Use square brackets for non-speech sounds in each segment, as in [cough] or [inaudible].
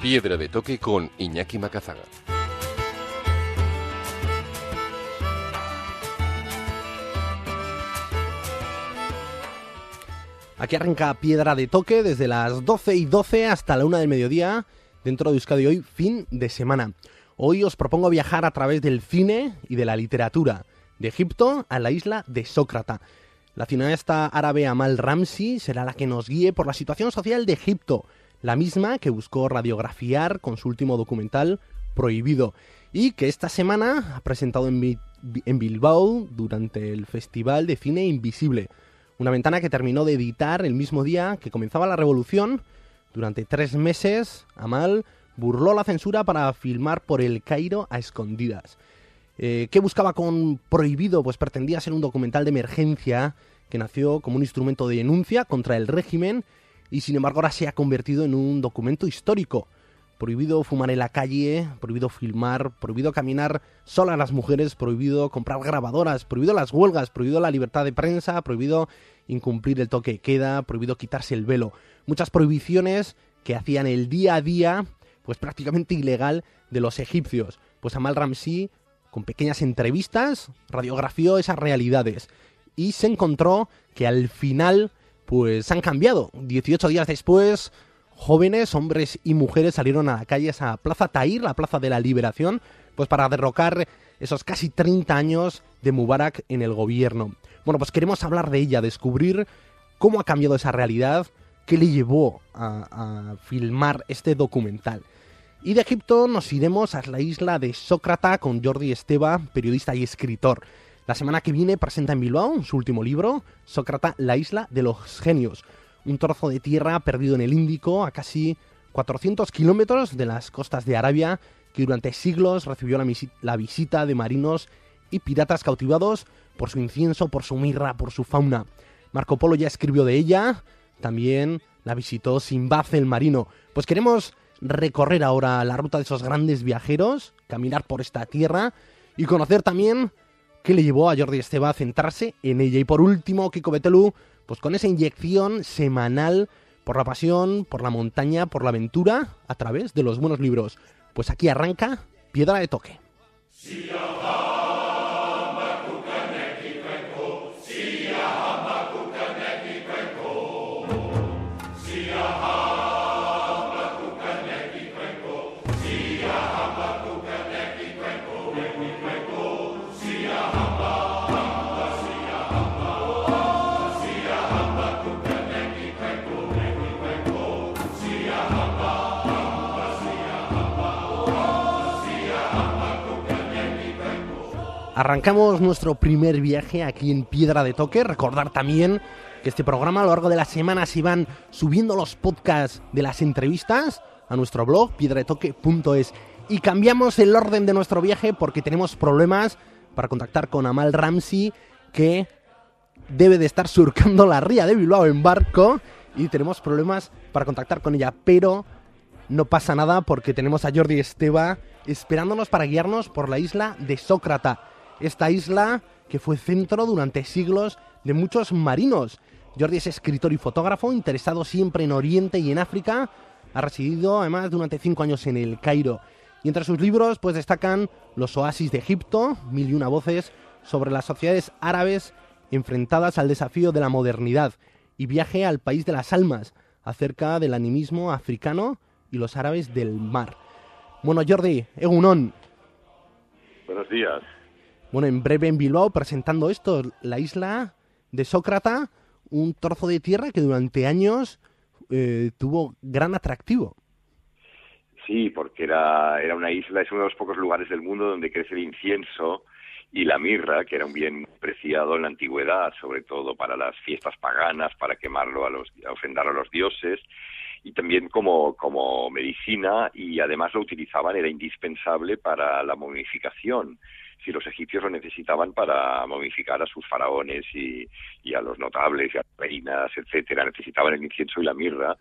Piedra de Toque con Iñaki Macazaga. Aquí arranca Piedra de Toque desde las 12 y 12 hasta la 1 del mediodía dentro de Euskadi hoy, fin de semana. Hoy os propongo viajar a través del cine y de la literatura, de Egipto a la isla de Sócrata. La cineasta árabe Amal Ramsi será la que nos guíe por la situación social de Egipto, la misma que buscó radiografiar con su último documental Prohibido y que esta semana ha presentado en, Bilbao durante el Festival de Cine Invisible una ventana que terminó de editar el mismo día que comenzaba la revolución. Durante tres meses, Amal burló la censura para filmar por el Cairo a escondidas. Eh, ¿Qué buscaba con Prohibido? Pues pretendía ser un documental de emergencia que nació como un instrumento de denuncia contra el régimen y sin embargo ahora se ha convertido en un documento histórico prohibido fumar en la calle, prohibido filmar, prohibido caminar sola las mujeres, prohibido comprar grabadoras, prohibido las huelgas, prohibido la libertad de prensa, prohibido incumplir el toque de queda, prohibido quitarse el velo. Muchas prohibiciones que hacían el día a día pues prácticamente ilegal de los egipcios. Pues Amal Ramsi, con pequeñas entrevistas, radiografió esas realidades y se encontró que al final pues han cambiado. 18 días después jóvenes, hombres y mujeres salieron a la calle, a Plaza Tahir, la Plaza de la Liberación, pues para derrocar esos casi 30 años de Mubarak en el gobierno. Bueno, pues queremos hablar de ella, descubrir cómo ha cambiado esa realidad, qué le llevó a, filmar este documental. Y de Egipto nos iremos a la isla de Sócrata con Jordi Esteba, periodista y escritor. La semana que viene presenta en Bilbao su último libro, Sócrata, la isla de los genios, un trozo de tierra perdido en el Índico a casi 400 kilómetros de las costas de Arabia, que durante siglos recibió la, visita de marinos y piratas cautivados por su incienso, por su mirra, por su fauna. Marco Polo ya escribió de ella, también la visitó Simbad el marino. Pues queremos recorrer ahora la ruta de esos grandes viajeros, caminar por esta tierra y conocer también qué le llevó a Jordi Esteba a centrarse en ella. Y por último, Kiko Betelu pues con esa inyección semanal por la pasión, por la montaña, por la aventura, a través de los buenos libros. Pues aquí arranca Piedra de Toque. Arrancamos nuestro primer viaje aquí en Piedra de Toque. Recordar también que este programa a lo largo de las semanas iban subiendo los podcasts de las entrevistas a nuestro blog piedradetoque.es. Y cambiamos el orden de nuestro viaje porque tenemos problemas para contactar con Amal Ramsey que debe de estar surcando la ría de Bilbao en barco y tenemos problemas para contactar con ella, pero no pasa nada porque tenemos a Jordi Esteba esperándonos para guiarnos por la isla de Sócrata esta isla que fue centro durante siglos de muchos marinos. Jordi es escritor y fotógrafo, interesado siempre en Oriente y en África. Ha residido además durante cinco años en el Cairo. Y entre sus libros pues destacan Los oasis de Egipto, Mil y una voces sobre las sociedades árabes enfrentadas al desafío de la modernidad y Viaje al país de las almas, acerca del animismo africano y los árabes del mar. Bueno, Jordi, Egunon. Buenos días. Bueno, en breve en Bilbao presentando esto, la isla de Sócrata, un trozo de tierra que durante años eh, tuvo gran atractivo. Sí, porque era, era una isla, es uno de los pocos lugares del mundo donde crece el incienso y la mirra, que era un bien preciado en la antigüedad, sobre todo para las fiestas paganas, para quemarlo a los, ofrendar a los dioses, y también como, como medicina, y además lo utilizaban, era indispensable para la momificación si los egipcios lo necesitaban para momificar a sus faraones y, a los notables y a las reinas, etcétera, necesitaban el incienso y la mirra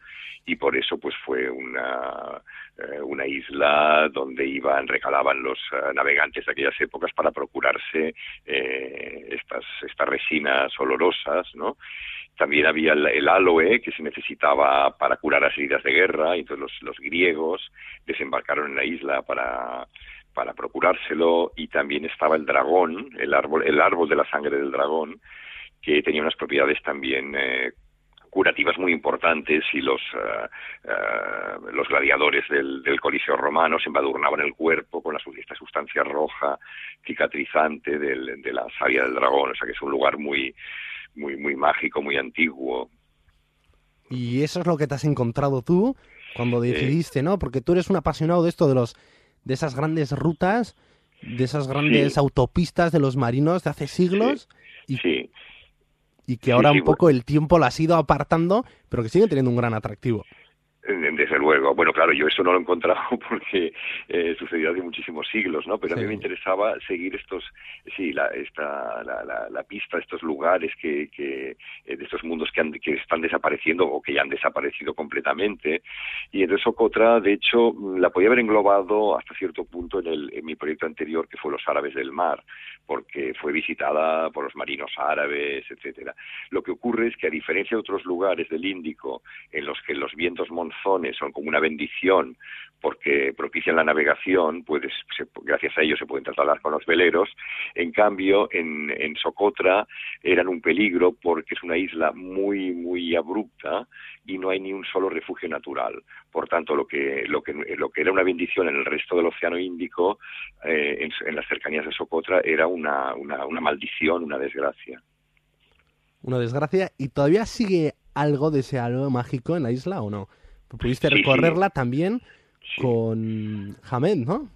y por eso pues fue una, eh, una isla donde iban, recalaban los eh, navegantes de aquellas épocas para procurarse eh, estas, estas resinas olorosas, ¿no? También había el, aloe que se necesitaba para curar las heridas de guerra, y entonces los, los griegos desembarcaron en la isla para, para procurárselo, y también estaba el dragón, el árbol, el árbol de la sangre del dragón, que tenía unas propiedades también eh, curativas muy importantes y los, eh, eh, los gladiadores del, del, Coliseo romano se embadurnaban el cuerpo con la, esta sustancia roja cicatrizante del, de la savia del dragón, o sea que es un lugar muy, muy, muy mágico, muy antiguo. Y eso es lo que te has encontrado tú cuando decidiste, ¿no? Porque tú eres un apasionado de esto, de los de esas grandes rutas, de esas grandes autopistas de los marinos de hace siglos. Y, y que ahora un poco el tiempo la has ido apartando, pero que sigue teniendo un gran atractivo. Desde luego. Bueno, claro, yo eso no lo he encontrado [laughs] porque eh, sucedió hace muchísimos siglos, ¿no? Pero a mí me interesaba seguir estos, sí, la, esta, la, la, pista, estos lugares que, que eh, de estos mundos que, han, que están desapareciendo o que ya han desaparecido completamente. Y entonces Socotra, de hecho, la podía haber englobado hasta cierto punto en, el, en mi proyecto anterior, que fue Los Árabes del Mar, porque fue visitada por los marinos árabes, etcétera. Lo que ocurre es que a diferencia de otros lugares del Índico, en los que los vientos son como una bendición porque propician la navegación, puedes, gracias a ellos se pueden trasladar con los veleros. En cambio, en, en Socotra eran un peligro porque es una isla muy, muy abrupta y no hay ni un solo refugio natural. Por tanto, lo que, lo que, lo que era una bendición en el resto del Océano Índico, eh, en, en, las cercanías de Socotra, era una, una, una maldición, una desgracia. Una desgracia. ¿Y todavía sigue algo de ese algo mágico en la isla o no? Pudiste recorrerla también con Hamed, ¿no?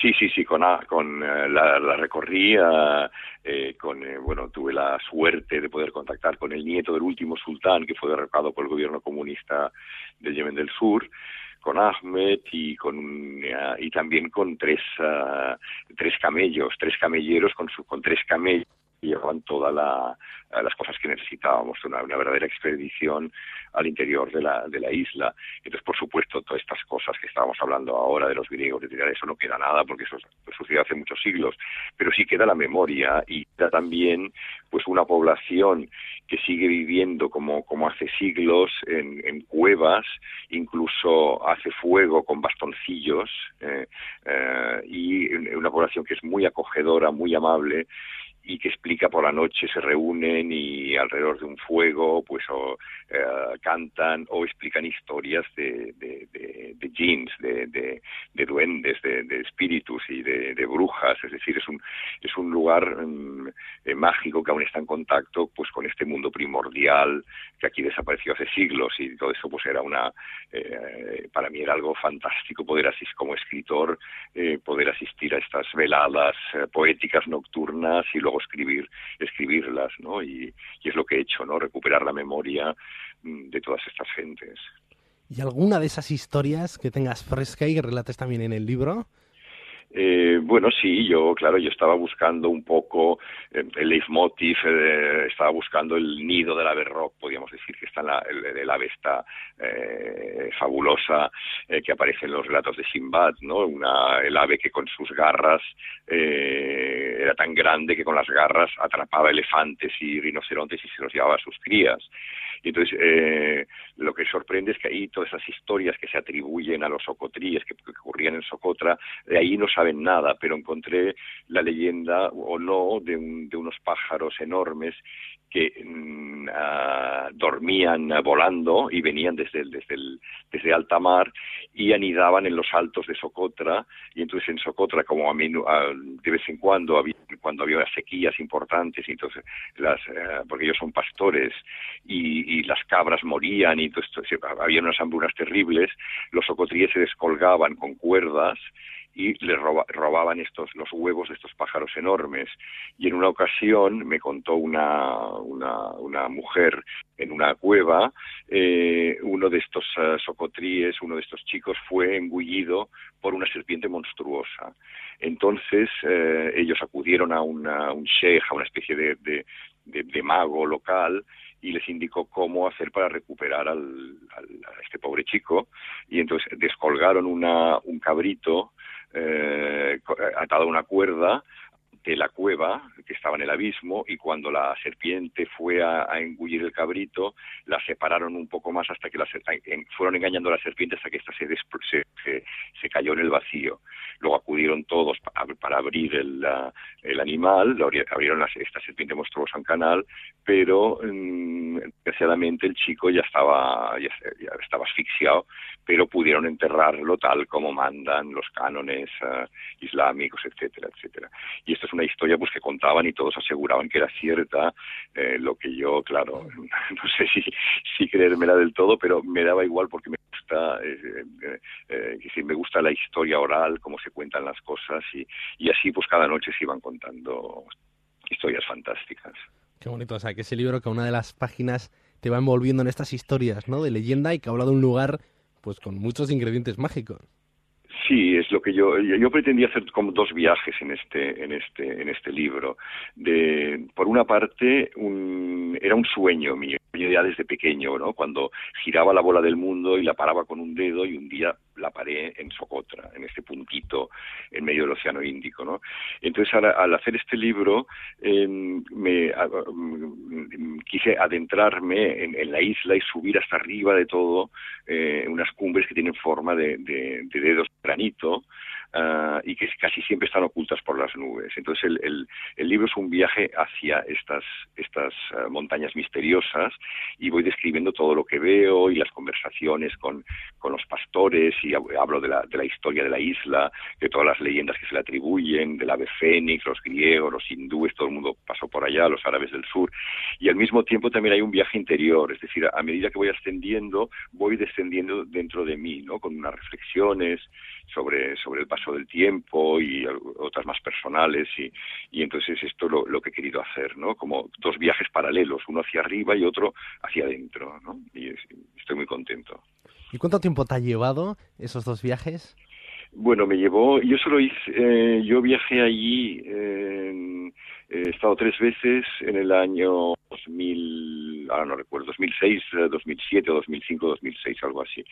Sí, sí, sí, con, con eh, la, la, recorrí, eh, con, eh, bueno, tuve la suerte de poder contactar con el nieto del último sultán que fue derrocado por el gobierno comunista del Yemen del Sur, con Ahmed y con y también con tres uh, tres camellos, tres camelleros con su, con tres camellos llevaban todas la, las cosas que necesitábamos, una, una, verdadera expedición al interior de la, de la isla. Entonces, por supuesto, todas estas cosas que estábamos hablando ahora de los griegos, de tirar eso no queda nada porque eso sucedió hace muchos siglos, pero sí queda la memoria y queda también pues una población que sigue viviendo como, como hace siglos en, en cuevas, incluso hace fuego con bastoncillos eh, eh, y una población que es muy acogedora, muy amable y que explica por la noche se reúnen y alrededor de un fuego pues o, eh, cantan o explican historias de, de, de, de jeans, de, de, de duendes, de, de, espíritus y de, de, brujas, es decir, es un, es un lugar um, eh, mágico que aún está en contacto pues con este mundo primordial que aquí desapareció hace siglos y todo eso pues era una, eh, para mí era algo fantástico poder asistir como escritor, eh, poder asistir a estas veladas eh, poéticas nocturnas y luego escribir, escribirlas, ¿no? Y, y, es lo que he hecho, ¿no? Recuperar la memoria mm, de todas estas gentes. ¿Y alguna de esas historias que tengas fresca y que relates también en el libro? Eh, bueno, sí, yo, claro, yo estaba buscando un poco eh, el leitmotiv, eh, estaba buscando el nido del ave rock, podríamos decir que está en la, el, ave esta eh, fabulosa eh, que aparece en los relatos de Simbad, ¿no? Una, el ave que con sus garras era tan grande que con las garras atrapaba elefantes y rinocerontes y se los llevaba a sus crías. Y entonces, eh, lo que sorprende es que ahí todas esas historias que se atribuyen a los socotríes que, ocurrían en Socotra, de ahí no saben nada, pero encontré la leyenda o no de, un, de unos pájaros enormes que uh, dormían volando y venían desde, el, desde, desde alta mar y anidaban en los altos de Socotra. Y entonces en Socotra como a uh, de vez en cuando había, cuando había sequías importantes y entonces las eh, porque ellos son pastores y, y, las cabras morían y entonces había unas hambrunas terribles los socotríes se descolgaban con cuerdas y le robaban estos los huevos de estos pájaros enormes. Y en una ocasión me contó una, una, una mujer en una cueva, eh, uno de estos uh, socotríes, uno de estos chicos fue engullido por una serpiente monstruosa. Entonces eh, ellos acudieron a, una, un sheikh, a una especie de, de, de, mago local, y les indicó cómo hacer para recuperar al, a este pobre chico. Y entonces descolgaron una, un cabrito eh, atado a una cuerda de la cueva que estaba en el abismo y cuando la serpiente fue a, engullir el cabrito la separaron un poco más hasta que la, fueron engañando a la serpiente hasta que ésta se, se, se, cayó en el vacío. Luego acudieron todos para, abrir el, el animal abrieron esta serpiente monstruosa en canal pero mm, desgraciadamente el chico ya estaba ya, estaba asfixiado pero pudieron enterrarlo tal como mandan los cánones uh, islámicos etcétera etcétera. Y esto es una historia pues que contaban y todos aseguraban que era cierta, eh, lo que yo, claro, [laughs] no sé si, si creérmela del todo, pero me daba igual porque me gusta, eh, eh, me gusta la historia oral, cómo se cuentan las cosas y, así pues cada noche se iban contando historias fantásticas. Qué bonito, o sea, que ese libro que una de las páginas te va envolviendo en estas historias, ¿no? De leyenda y que habla de un lugar pues con muchos ingredientes mágicos. Sí, es lo que yo yo pretendía hacer como dos viajes en este en este en este libro. De por una parte un, era un sueño mío ya desde pequeño, ¿no? Cuando giraba la bola del mundo y la paraba con un dedo y un día la paré en Socotra, en este puntito en medio del Océano Índico, ¿no? Entonces, al, hacer este libro, em, me mm, quise adentrarme en, la isla y subir hasta arriba de todo eh, unas cumbres que tienen forma de, de dedos de granito, uh, y que casi siempre están ocultas por las nubes. Entonces el, el, el libro es un viaje hacia estas, estas uh, montañas misteriosas y voy describiendo todo lo que veo y las conversaciones con, con los pastores y hablo de la, de la historia de la isla, de todas las leyendas que se le atribuyen, del ave fénix, los griegos, los hindúes, todo el mundo pasó por allá, los árabes del sur. Y al mismo tiempo también hay un viaje interior, es decir, a medida que voy ascendiendo, voy descendiendo dentro de mí, ¿no? Con unas reflexiones sobre, sobre el del tiempo y otras más personales y, y entonces esto lo, lo que he querido hacer, ¿no? Como dos viajes paralelos, uno hacia arriba y otro hacia adentro, ¿no? Y estoy muy contento. ¿Y cuánto tiempo te ha llevado esos dos viajes? Bueno, me llevó, yo solo hice, eh, yo viajé allí, eh, he estado tres veces en el año 2000, ahora no recuerdo, 2006, 2007 o 2005, 2006, algo así,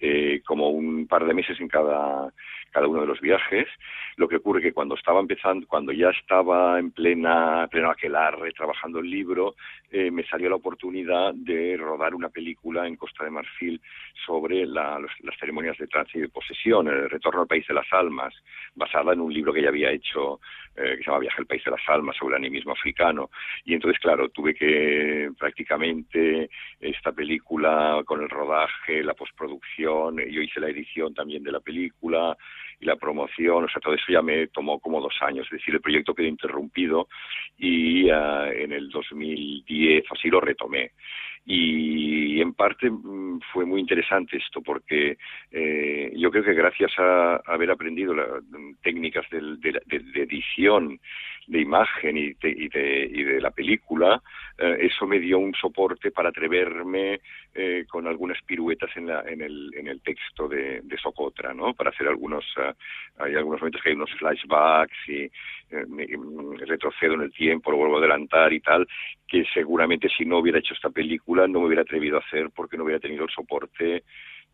eh, como un par de meses en cada, cada uno de los viajes. Lo que ocurre que cuando estaba empezando, cuando ya estaba en plena, pleno aquelarre trabajando el libro, eh, me salió la oportunidad de rodar una película en Costa de Marfil sobre la, las ceremonias de trance y de posesión, el retorno al país de las almas, basada en un libro que ya había hecho eh, que se llama Viaje al país de las almas sobre el animismo africano. Y entonces, claro, tuve que prácticamente esta película con el rodaje, la postproducción, yo hice la edición también de la película, y la promoción, o sea, todo eso ya me tomó como dos años, es decir, el proyecto quedó interrumpido y uh, en el 2010 así lo retomé. Y en parte mm, fue muy interesante esto porque eh, yo creo que gracias a, haber aprendido la, técnicas de, de, de, edición de imagen y de, y de, y de la película, eh, eso me dio un soporte para atreverme eh, con algunas piruetas en, la, en, el, en el texto de, de Socotra, ¿no? Para hacer algunos, uh, hay algunos momentos que hay unos flashbacks y eh, me, retrocedo en el tiempo, lo vuelvo a adelantar y tal, que seguramente si no hubiera hecho esta película no me hubiera atrevido a hacer porque no hubiera tenido el soporte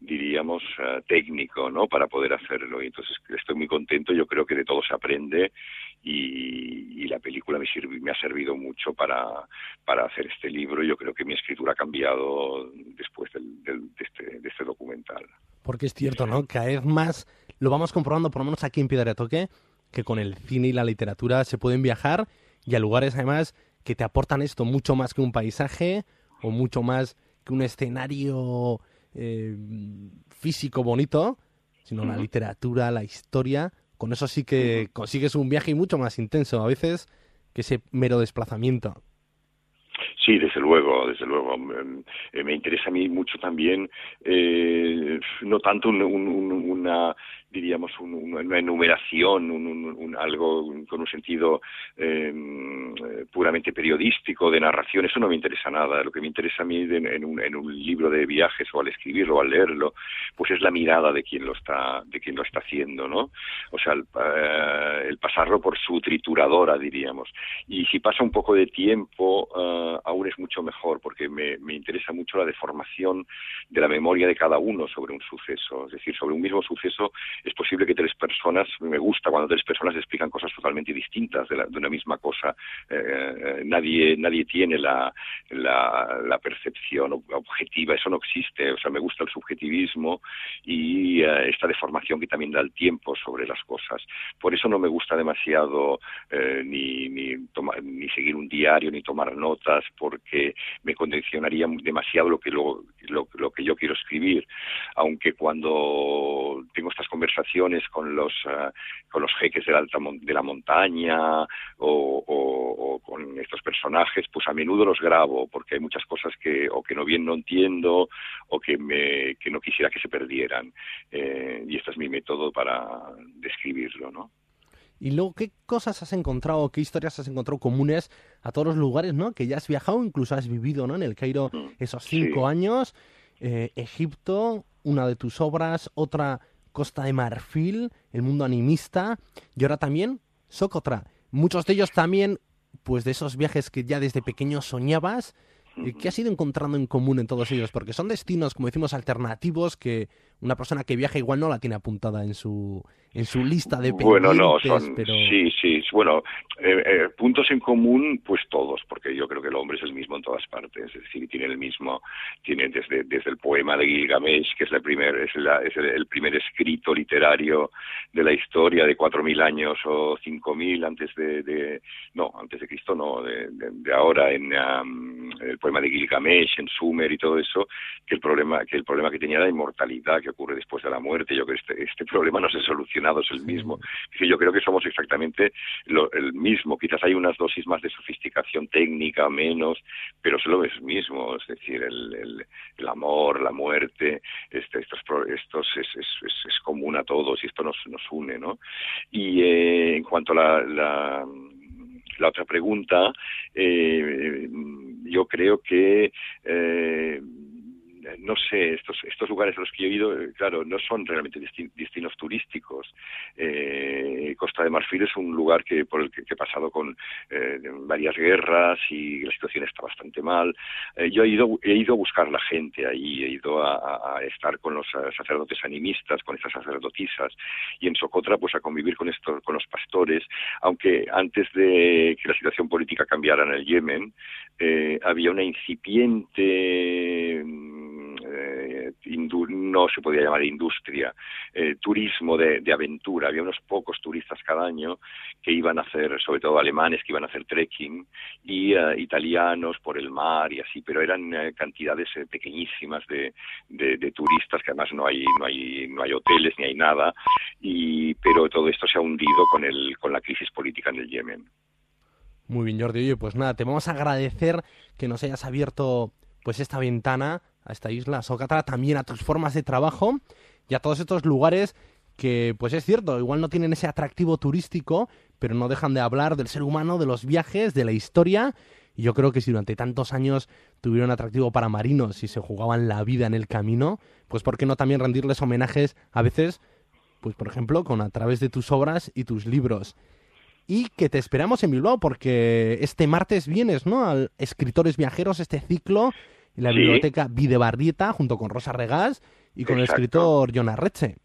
diríamos, uh, técnico, ¿no? Para poder hacerlo. Y entonces estoy muy contento, yo creo que de todo se aprende y, la película me, sirve, me ha servido mucho para, para hacer este libro. Yo creo que mi escritura ha cambiado después del, del, de, este, de este documental. Porque es cierto, ¿no? Cada vez más lo vamos comprobando, por lo menos aquí en Piedra de Toque, que con el cine y la literatura se pueden viajar y a lugares además que te aportan esto mucho más que un paisaje o mucho más que un escenario eh, físico bonito, sino la literatura, la historia. Con eso sí que consigues un viaje mucho más intenso a veces que ese mero desplazamiento. Sí, desde luego, desde luego. Me, me interesa a mí mucho también, eh, no tanto un, un, una diríamos, una enumeración, un, algo con un sentido em, puramente periodístico, de narración, eso no me interesa nada. Lo que me interesa a mí en, un, en, un, libro de viajes o al escribirlo o al leerlo, pues es la mirada de quien lo está, de quien lo está haciendo, ¿no? O sea, el, eh, pasarlo por su trituradora, diríamos. Y si pasa un poco de tiempo, eh, aún es mucho mejor, porque me, me interesa mucho la deformación de la memoria de cada uno sobre un suceso. Es decir, sobre un mismo suceso es posible que tres personas, me gusta cuando tres personas explican cosas totalmente distintas de, una misma cosa. Eh, nadie, nadie tiene la, la, percepción objetiva, eso no existe. O sea, me gusta el subjetivismo y eh, esta deformación que también da el tiempo sobre las cosas. Por eso no me gusta demasiado eh, ni, ni, ni seguir un diario ni tomar notas porque me condicionaría demasiado lo que, lo, lo que yo quiero escribir. Aunque cuando tengo estas conversaciones con los eh, con los jeques de la, alta, de la montaña o, con estos personajes, pues a menudo los grabo porque hay muchas cosas que o que no bien no entiendo o que me que no quisiera que se perdieran eh, y este es mi método para describirlo, ¿no? Y luego, ¿qué cosas has encontrado, qué historias has encontrado comunes a todos los lugares, ¿no? Que ya has viajado, incluso has vivido, ¿no? En el Cairo mm, esos cinco años, eh, Egipto, una de tus obras, otra Costa de Marfil, el mundo animista y ahora también Socotra. Muchos de ellos también, pues de esos viajes que ya desde pequeño soñabas, eh, ¿qué has ido encontrando en común en todos ellos? Porque son destinos, como decimos, alternativos que una persona que viaja igual no la tiene apuntada en su en su lista de. Bueno, no, son, sí, sí, bueno, eh, eh, puntos en común, pues todos, porque yo creo que el hombre es el mismo en todas partes, es decir, tiene el mismo, tiene desde, desde el poema de Gilgamesh, que es, la primer, es, la, es el, primer escrito literario de la historia de cuatro mil años o cinco mil antes de, de, no, antes de Cristo, no, de, de, ahora, en el poema de Gilgamesh, en Sumer y todo eso, que el problema, que el problema que tenía la inmortalidad, que ocurre después de la muerte, yo creo que este, este problema no se soluciona es el mismo. Yo creo que somos exactamente lo, el mismo. Quizás hay unas dosis más de sofisticación técnica, menos, pero es lo mismo. Es decir, el, el, amor, la muerte, este, estos, estos es, es, es, común a todos y esto nos, nos une, ¿no? Y eh, en cuanto a la, la la otra pregunta, eh, yo creo que eh, no sé, estos, estos lugares a los que he ido, eh, claro, no son realmente destinos turísticos. Eh, Costa de Marfil es un lugar que por el que, he pasado con eh, varias guerras y la situación está bastante mal. yo he ido, he ido a buscar la gente ahí, he ido a, estar con los sacerdotes animistas, con estas sacerdotisas, y en Socotra pues a convivir con, con los pastores, aunque antes de que la situación política cambiara en el Yemen, había una incipiente eh, no se podía llamar industria, eh, turismo de, aventura. Había unos pocos turistas cada año que iban a hacer, sobre todo alemanes, que iban a hacer trekking, y eh, italianos por el mar y así, pero eran cantidades pequeñísimas de, de, turistas, que además no hay, no, hay, no hay hoteles ni hay nada, y, pero todo esto se ha hundido con, el, con la crisis política en el Yemen. Muy bien, Jordi. Oye, pues nada, te vamos a agradecer que nos hayas abierto pues esta ventana a esta isla Socatra, también a tus formas de trabajo y a todos estos lugares que, pues es cierto, igual no tienen ese atractivo turístico, pero no dejan de hablar del ser humano, de los viajes, de la historia. Y yo creo que si durante tantos años tuvieron atractivo para marinos y se jugaban la vida en el camino, pues ¿por qué no también rendirles homenajes a veces, pues por ejemplo, con a través de tus obras y tus libros? Y que te esperamos en Bilbao porque este martes vienes, ¿no? Al Escritores Viajeros, este ciclo en la biblioteca Videbarrieta junto con Rosa Regás y con el escritor John Arreche.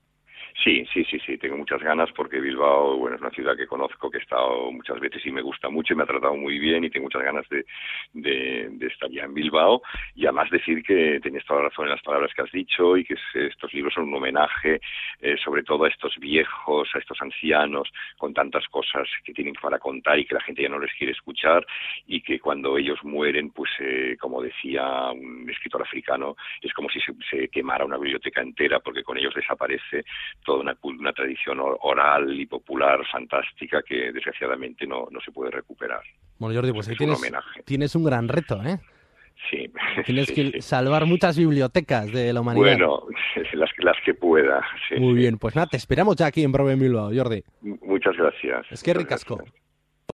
Sí, sí, sí, sí, tengo muchas ganas porque Bilbao, bueno, es una ciudad que conozco, que he estado muchas veces y me gusta mucho y me ha tratado muy bien y tengo muchas ganas de, de, estar ya en Bilbao. Y además decir que tenías toda la razón en las palabras que has dicho y que estos libros son un homenaje eh, sobre todo a estos viejos, a estos ancianos con tantas cosas que tienen para contar y que la gente ya no les quiere escuchar y que cuando ellos mueren, pues eh, como decía un escritor africano, es como si se, se quemara una biblioteca entera porque con ellos desaparece toda una, una tradición oral y popular fantástica que desgraciadamente no, no se puede recuperar. Bueno, Jordi, pues ahí tienes, homenaje. tienes un gran reto, ¿eh? Sí. Tienes [laughs] que sí. salvar muchas bibliotecas de la humanidad. Bueno, [laughs] las, las que pueda. sí, Muy bien, pues nada, te esperamos ya aquí en en Bilbao, Jordi. Muchas gracias. Es que ricasco.